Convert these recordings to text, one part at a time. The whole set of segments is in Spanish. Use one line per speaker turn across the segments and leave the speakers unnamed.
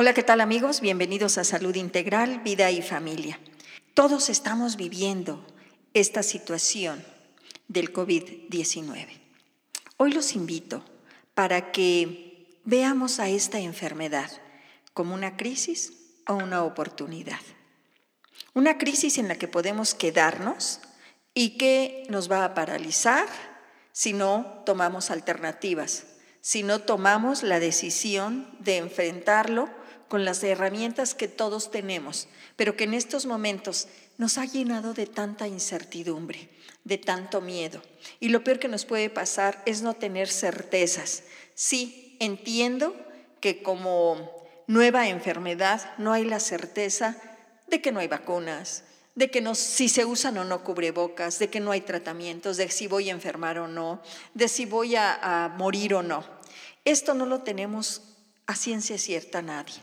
Hola, ¿qué tal amigos? Bienvenidos a Salud Integral, Vida y Familia. Todos estamos viviendo esta situación del COVID-19. Hoy los invito para que veamos a esta enfermedad como una crisis o una oportunidad. Una crisis en la que podemos quedarnos y que nos va a paralizar si no tomamos alternativas, si no tomamos la decisión de enfrentarlo con las herramientas que todos tenemos, pero que en estos momentos nos ha llenado de tanta incertidumbre, de tanto miedo. Y lo peor que nos puede pasar es no tener certezas. Sí, entiendo que como nueva enfermedad no hay la certeza de que no hay vacunas, de que no, si se usan o no cubrebocas, de que no hay tratamientos, de si voy a enfermar o no, de si voy a, a morir o no. Esto no lo tenemos a ciencia cierta nadie.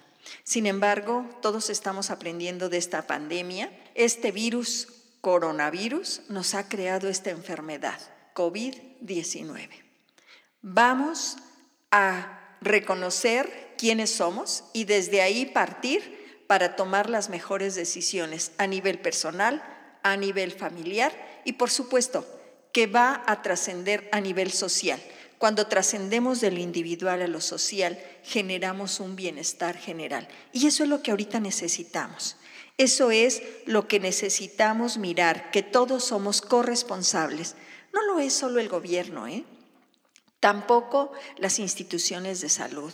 Sin embargo, todos estamos aprendiendo de esta pandemia. Este virus, coronavirus, nos ha creado esta enfermedad, COVID-19. Vamos a reconocer quiénes somos y desde ahí partir para tomar las mejores decisiones a nivel personal, a nivel familiar y por supuesto que va a trascender a nivel social cuando trascendemos del individual a lo social, generamos un bienestar general. Y eso es lo que ahorita necesitamos. Eso es lo que necesitamos mirar, que todos somos corresponsables. No lo es solo el gobierno, ¿eh? tampoco las instituciones de salud,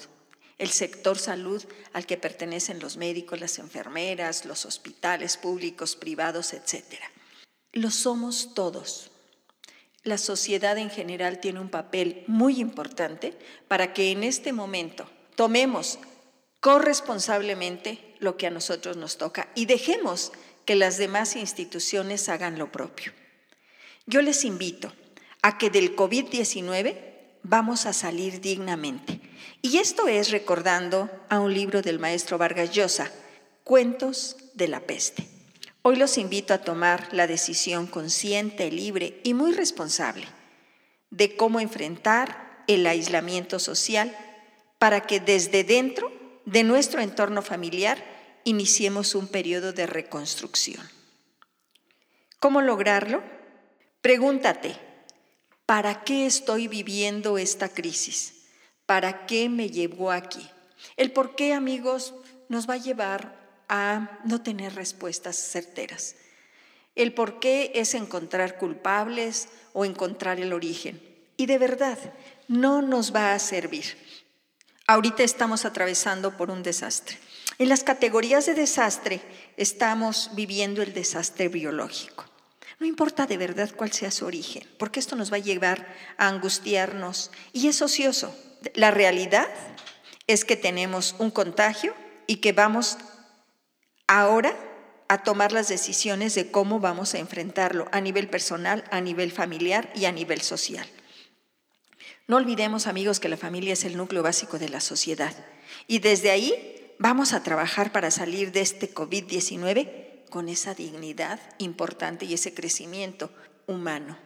el sector salud al que pertenecen los médicos, las enfermeras, los hospitales públicos, privados, etc. Lo somos todos la sociedad en general tiene un papel muy importante para que en este momento tomemos corresponsablemente lo que a nosotros nos toca y dejemos que las demás instituciones hagan lo propio. Yo les invito a que del COVID-19 vamos a salir dignamente. Y esto es recordando a un libro del maestro Vargas Llosa, Cuentos de la Peste. Hoy los invito a tomar la decisión consciente, libre y muy responsable de cómo enfrentar el aislamiento social para que desde dentro de nuestro entorno familiar iniciemos un periodo de reconstrucción. ¿Cómo lograrlo? Pregúntate, ¿para qué estoy viviendo esta crisis? ¿Para qué me llevó aquí? El por qué, amigos, nos va a llevar a no tener respuestas certeras. El por qué es encontrar culpables o encontrar el origen. Y de verdad, no nos va a servir. Ahorita estamos atravesando por un desastre. En las categorías de desastre estamos viviendo el desastre biológico. No importa de verdad cuál sea su origen, porque esto nos va a llevar a angustiarnos y es ocioso. La realidad es que tenemos un contagio y que vamos ahora a tomar las decisiones de cómo vamos a enfrentarlo a nivel personal, a nivel familiar y a nivel social. No olvidemos, amigos, que la familia es el núcleo básico de la sociedad y desde ahí vamos a trabajar para salir de este COVID-19 con esa dignidad importante y ese crecimiento humano.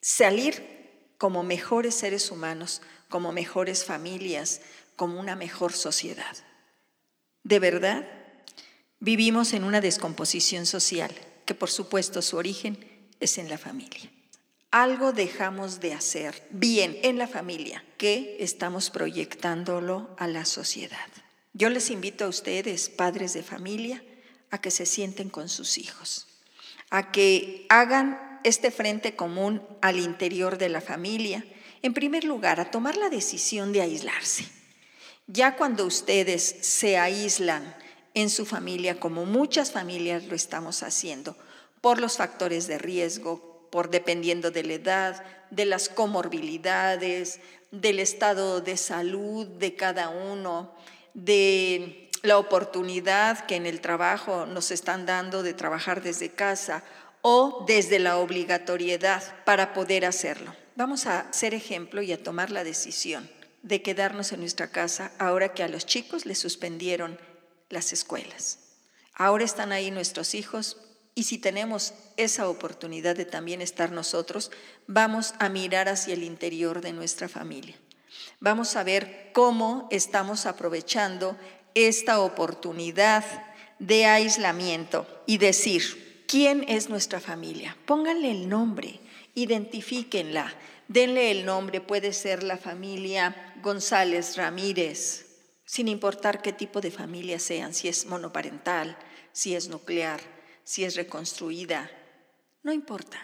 Salir como mejores seres humanos, como mejores familias, como una mejor sociedad. De verdad, Vivimos en una descomposición social, que por supuesto su origen es en la familia. Algo dejamos de hacer bien en la familia, que estamos proyectándolo a la sociedad. Yo les invito a ustedes, padres de familia, a que se sienten con sus hijos, a que hagan este frente común al interior de la familia. En primer lugar, a tomar la decisión de aislarse. Ya cuando ustedes se aíslan en su familia, como muchas familias lo estamos haciendo, por los factores de riesgo, por dependiendo de la edad, de las comorbilidades, del estado de salud de cada uno, de la oportunidad que en el trabajo nos están dando de trabajar desde casa o desde la obligatoriedad para poder hacerlo. Vamos a ser ejemplo y a tomar la decisión de quedarnos en nuestra casa ahora que a los chicos les suspendieron las escuelas. Ahora están ahí nuestros hijos y si tenemos esa oportunidad de también estar nosotros, vamos a mirar hacia el interior de nuestra familia. Vamos a ver cómo estamos aprovechando esta oportunidad de aislamiento y decir, ¿quién es nuestra familia? Pónganle el nombre, identifíquenla, denle el nombre, puede ser la familia González Ramírez, sin importar qué tipo de familia sean, si es monoparental, si es nuclear, si es reconstruida, no importa.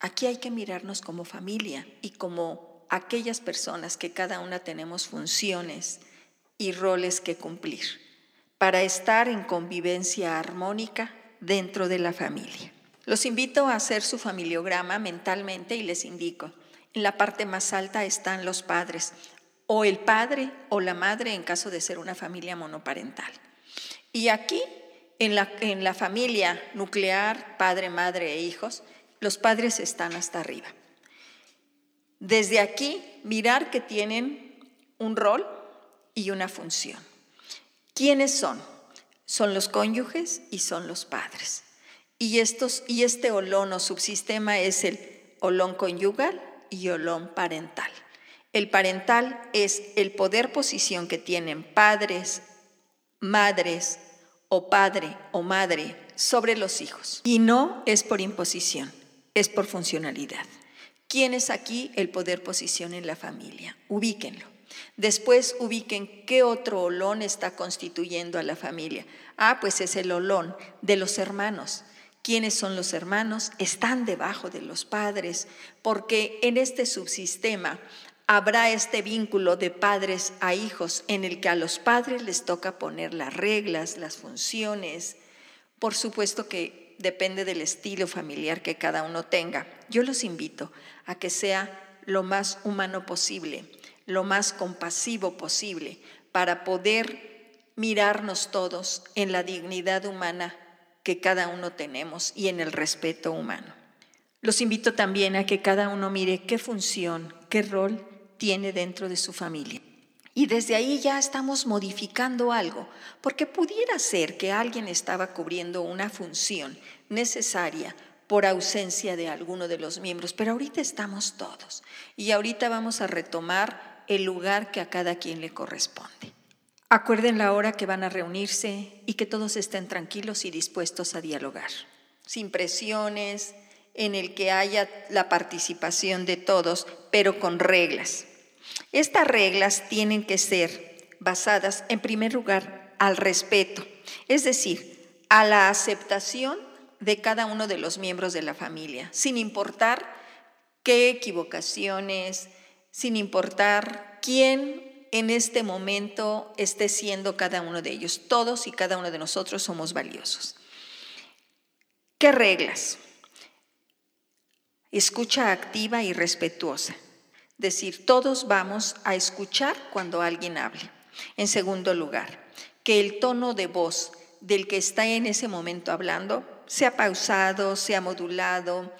Aquí hay que mirarnos como familia y como aquellas personas que cada una tenemos funciones y roles que cumplir para estar en convivencia armónica dentro de la familia. Los invito a hacer su familiograma mentalmente y les indico, en la parte más alta están los padres, o el padre o la madre en caso de ser una familia monoparental. Y aquí, en la, en la familia nuclear, padre, madre e hijos, los padres están hasta arriba. Desde aquí, mirar que tienen un rol y una función. ¿Quiénes son? Son los cónyuges y son los padres. Y, estos, y este olón o subsistema es el olón conyugal y olón parental. El parental es el poder posición que tienen padres, madres o padre o madre sobre los hijos. Y no es por imposición, es por funcionalidad. ¿Quién es aquí el poder posición en la familia? Ubíquenlo. Después ubiquen qué otro olón está constituyendo a la familia. Ah, pues es el olón de los hermanos. ¿Quiénes son los hermanos? Están debajo de los padres, porque en este subsistema habrá este vínculo de padres a hijos en el que a los padres les toca poner las reglas, las funciones. Por supuesto que depende del estilo familiar que cada uno tenga. Yo los invito a que sea lo más humano posible lo más compasivo posible para poder mirarnos todos en la dignidad humana que cada uno tenemos y en el respeto humano. Los invito también a que cada uno mire qué función, qué rol tiene dentro de su familia. Y desde ahí ya estamos modificando algo, porque pudiera ser que alguien estaba cubriendo una función necesaria por ausencia de alguno de los miembros, pero ahorita estamos todos. Y ahorita vamos a retomar el lugar que a cada quien le corresponde. Acuerden la hora que van a reunirse y que todos estén tranquilos y dispuestos a dialogar, sin presiones, en el que haya la participación de todos, pero con reglas. Estas reglas tienen que ser basadas, en primer lugar, al respeto, es decir, a la aceptación de cada uno de los miembros de la familia, sin importar qué equivocaciones, sin importar quién en este momento esté siendo cada uno de ellos. Todos y cada uno de nosotros somos valiosos. ¿Qué reglas? Escucha activa y respetuosa. Decir, todos vamos a escuchar cuando alguien hable. En segundo lugar, que el tono de voz del que está en ese momento hablando sea pausado, sea modulado,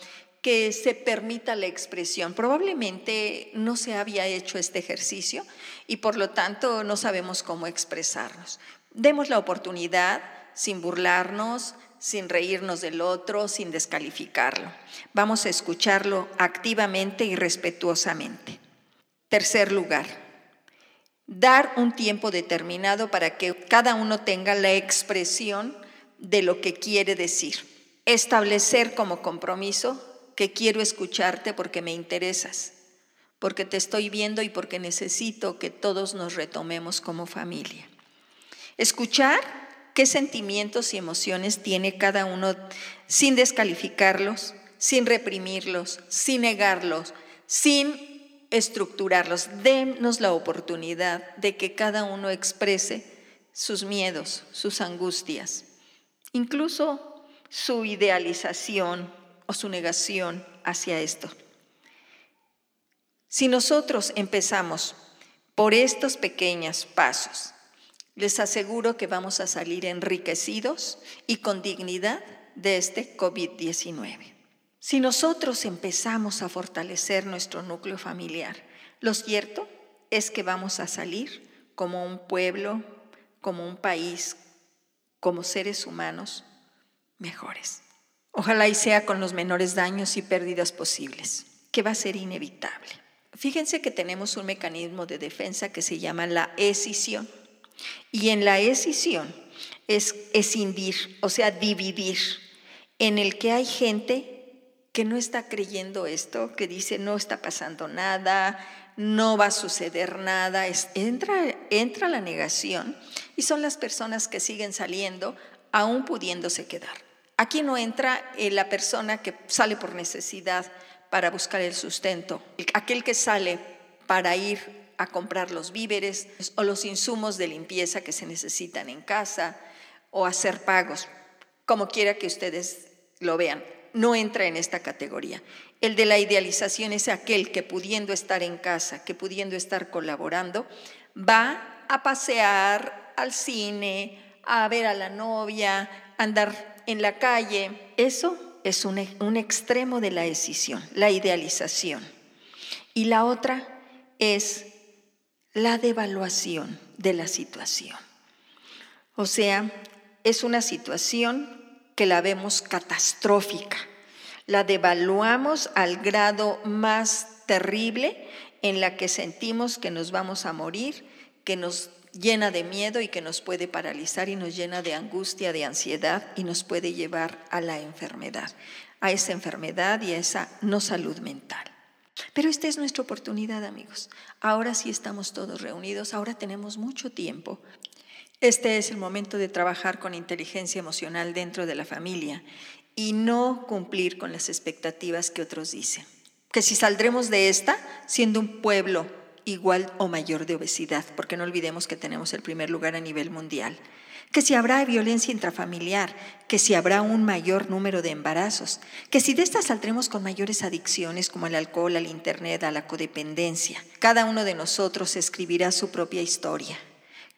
que se permita la expresión. Probablemente no se había hecho este ejercicio y por lo tanto no sabemos cómo expresarnos. Demos la oportunidad sin burlarnos, sin reírnos del otro, sin descalificarlo. Vamos a escucharlo activamente y respetuosamente. Tercer lugar, dar un tiempo determinado para que cada uno tenga la expresión de lo que quiere decir. Establecer como compromiso que quiero escucharte porque me interesas, porque te estoy viendo y porque necesito que todos nos retomemos como familia. Escuchar qué sentimientos y emociones tiene cada uno sin descalificarlos, sin reprimirlos, sin negarlos, sin estructurarlos. Denos la oportunidad de que cada uno exprese sus miedos, sus angustias, incluso su idealización, o su negación hacia esto. Si nosotros empezamos por estos pequeños pasos, les aseguro que vamos a salir enriquecidos y con dignidad de este COVID-19. Si nosotros empezamos a fortalecer nuestro núcleo familiar, lo cierto es que vamos a salir como un pueblo, como un país, como seres humanos mejores. Ojalá y sea con los menores daños y pérdidas posibles, que va a ser inevitable. Fíjense que tenemos un mecanismo de defensa que se llama la escisión. Y en la escisión es escindir, o sea, dividir, en el que hay gente que no está creyendo esto, que dice no está pasando nada, no va a suceder nada, entra, entra la negación y son las personas que siguen saliendo aún pudiéndose quedar. Aquí no entra eh, la persona que sale por necesidad para buscar el sustento, aquel que sale para ir a comprar los víveres o los insumos de limpieza que se necesitan en casa o hacer pagos, como quiera que ustedes lo vean no entra en esta categoría. El de la idealización es aquel que pudiendo estar en casa, que pudiendo estar colaborando, va a pasear al cine, a ver a la novia, andar en la calle. Eso es un, un extremo de la escisión, la idealización. Y la otra es la devaluación de la situación. O sea, es una situación que la vemos catastrófica. La devaluamos al grado más terrible en la que sentimos que nos vamos a morir, que nos llena de miedo y que nos puede paralizar y nos llena de angustia, de ansiedad y nos puede llevar a la enfermedad, a esa enfermedad y a esa no salud mental. Pero esta es nuestra oportunidad, amigos. Ahora sí estamos todos reunidos, ahora tenemos mucho tiempo este es el momento de trabajar con inteligencia emocional dentro de la familia y no cumplir con las expectativas que otros dicen. Que si saldremos de esta siendo un pueblo igual o mayor de obesidad, porque no olvidemos que tenemos el primer lugar a nivel mundial. Que si habrá violencia intrafamiliar, que si habrá un mayor número de embarazos, que si de estas saldremos con mayores adicciones como el alcohol, al internet, a la codependencia. Cada uno de nosotros escribirá su propia historia.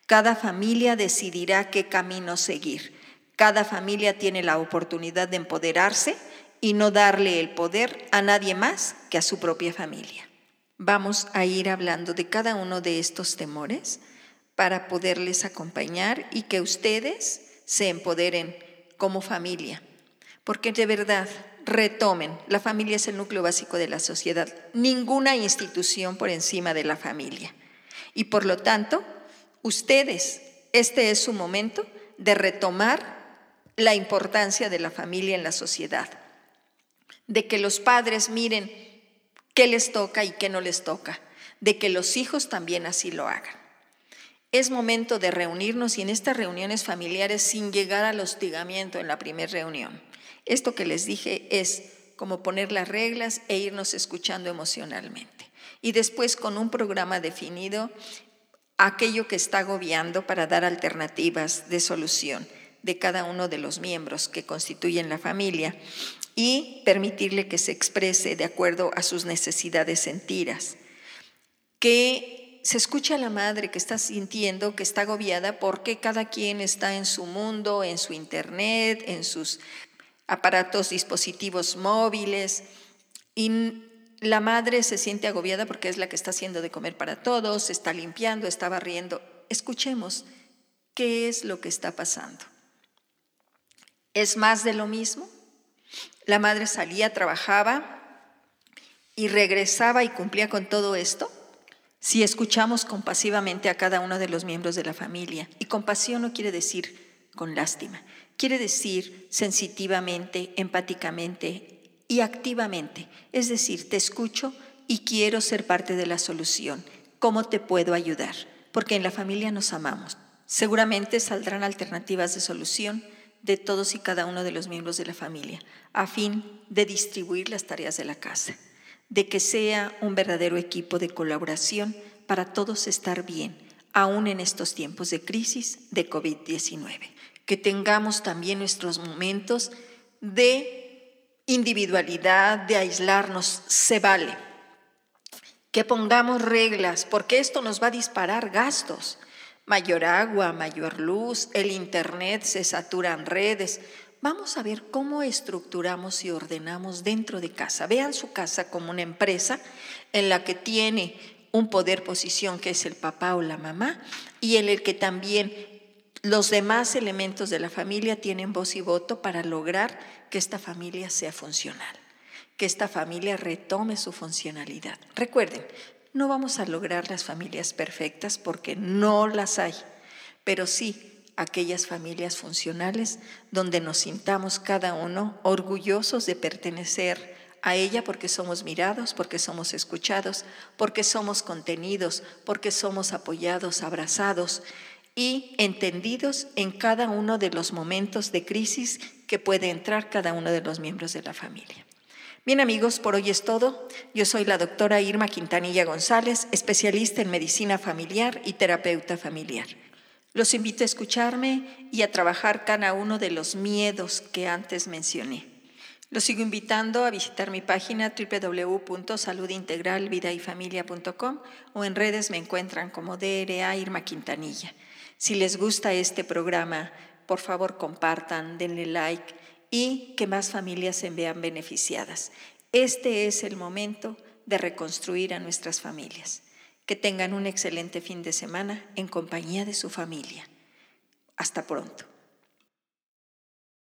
Cada familia decidirá qué camino seguir. Cada familia tiene la oportunidad de empoderarse y no darle el poder a nadie más que a su propia familia. Vamos a ir hablando de cada uno de estos temores para poderles acompañar y que ustedes se empoderen como familia. Porque de verdad, retomen, la familia es el núcleo básico de la sociedad, ninguna institución por encima de la familia. Y por lo tanto, Ustedes, este es su momento de retomar la importancia de la familia en la sociedad, de que los padres miren qué les toca y qué no les toca, de que los hijos también así lo hagan. Es momento de reunirnos y en estas reuniones familiares sin llegar al hostigamiento en la primera reunión. Esto que les dije es como poner las reglas e irnos escuchando emocionalmente. Y después con un programa definido aquello que está agobiando para dar alternativas de solución de cada uno de los miembros que constituyen la familia y permitirle que se exprese de acuerdo a sus necesidades sentidas. Que se escuche a la madre que está sintiendo que está agobiada porque cada quien está en su mundo, en su internet, en sus aparatos, dispositivos móviles y la madre se siente agobiada porque es la que está haciendo de comer para todos, está limpiando, está barriendo. Escuchemos qué es lo que está pasando. ¿Es más de lo mismo? La madre salía, trabajaba y regresaba y cumplía con todo esto. Si escuchamos compasivamente a cada uno de los miembros de la familia, y compasión no quiere decir con lástima, quiere decir sensitivamente, empáticamente, y activamente, es decir, te escucho y quiero ser parte de la solución. ¿Cómo te puedo ayudar? Porque en la familia nos amamos. Seguramente saldrán alternativas de solución de todos y cada uno de los miembros de la familia, a fin de distribuir las tareas de la casa, de que sea un verdadero equipo de colaboración para todos estar bien, aún en estos tiempos de crisis de COVID-19. Que tengamos también nuestros momentos de individualidad, de aislarnos, se vale. Que pongamos reglas, porque esto nos va a disparar gastos. Mayor agua, mayor luz, el Internet, se saturan redes. Vamos a ver cómo estructuramos y ordenamos dentro de casa. Vean su casa como una empresa en la que tiene un poder posición que es el papá o la mamá y en el que también los demás elementos de la familia tienen voz y voto para lograr que esta familia sea funcional, que esta familia retome su funcionalidad. Recuerden, no vamos a lograr las familias perfectas porque no las hay, pero sí aquellas familias funcionales donde nos sintamos cada uno orgullosos de pertenecer a ella porque somos mirados, porque somos escuchados, porque somos contenidos, porque somos apoyados, abrazados y entendidos en cada uno de los momentos de crisis que puede entrar cada uno de los miembros de la familia. Bien amigos, por hoy es todo. Yo soy la doctora Irma Quintanilla González, especialista en medicina familiar y terapeuta familiar. Los invito a escucharme y a trabajar cada uno de los miedos que antes mencioné. Los sigo invitando a visitar mi página www.saludintegralvidayfamilia.com o en redes me encuentran como DRA Irma Quintanilla. Si les gusta este programa, por favor compartan, denle like y que más familias se vean beneficiadas. Este es el momento de reconstruir a nuestras familias. Que tengan un excelente fin de semana en compañía de su familia. Hasta pronto.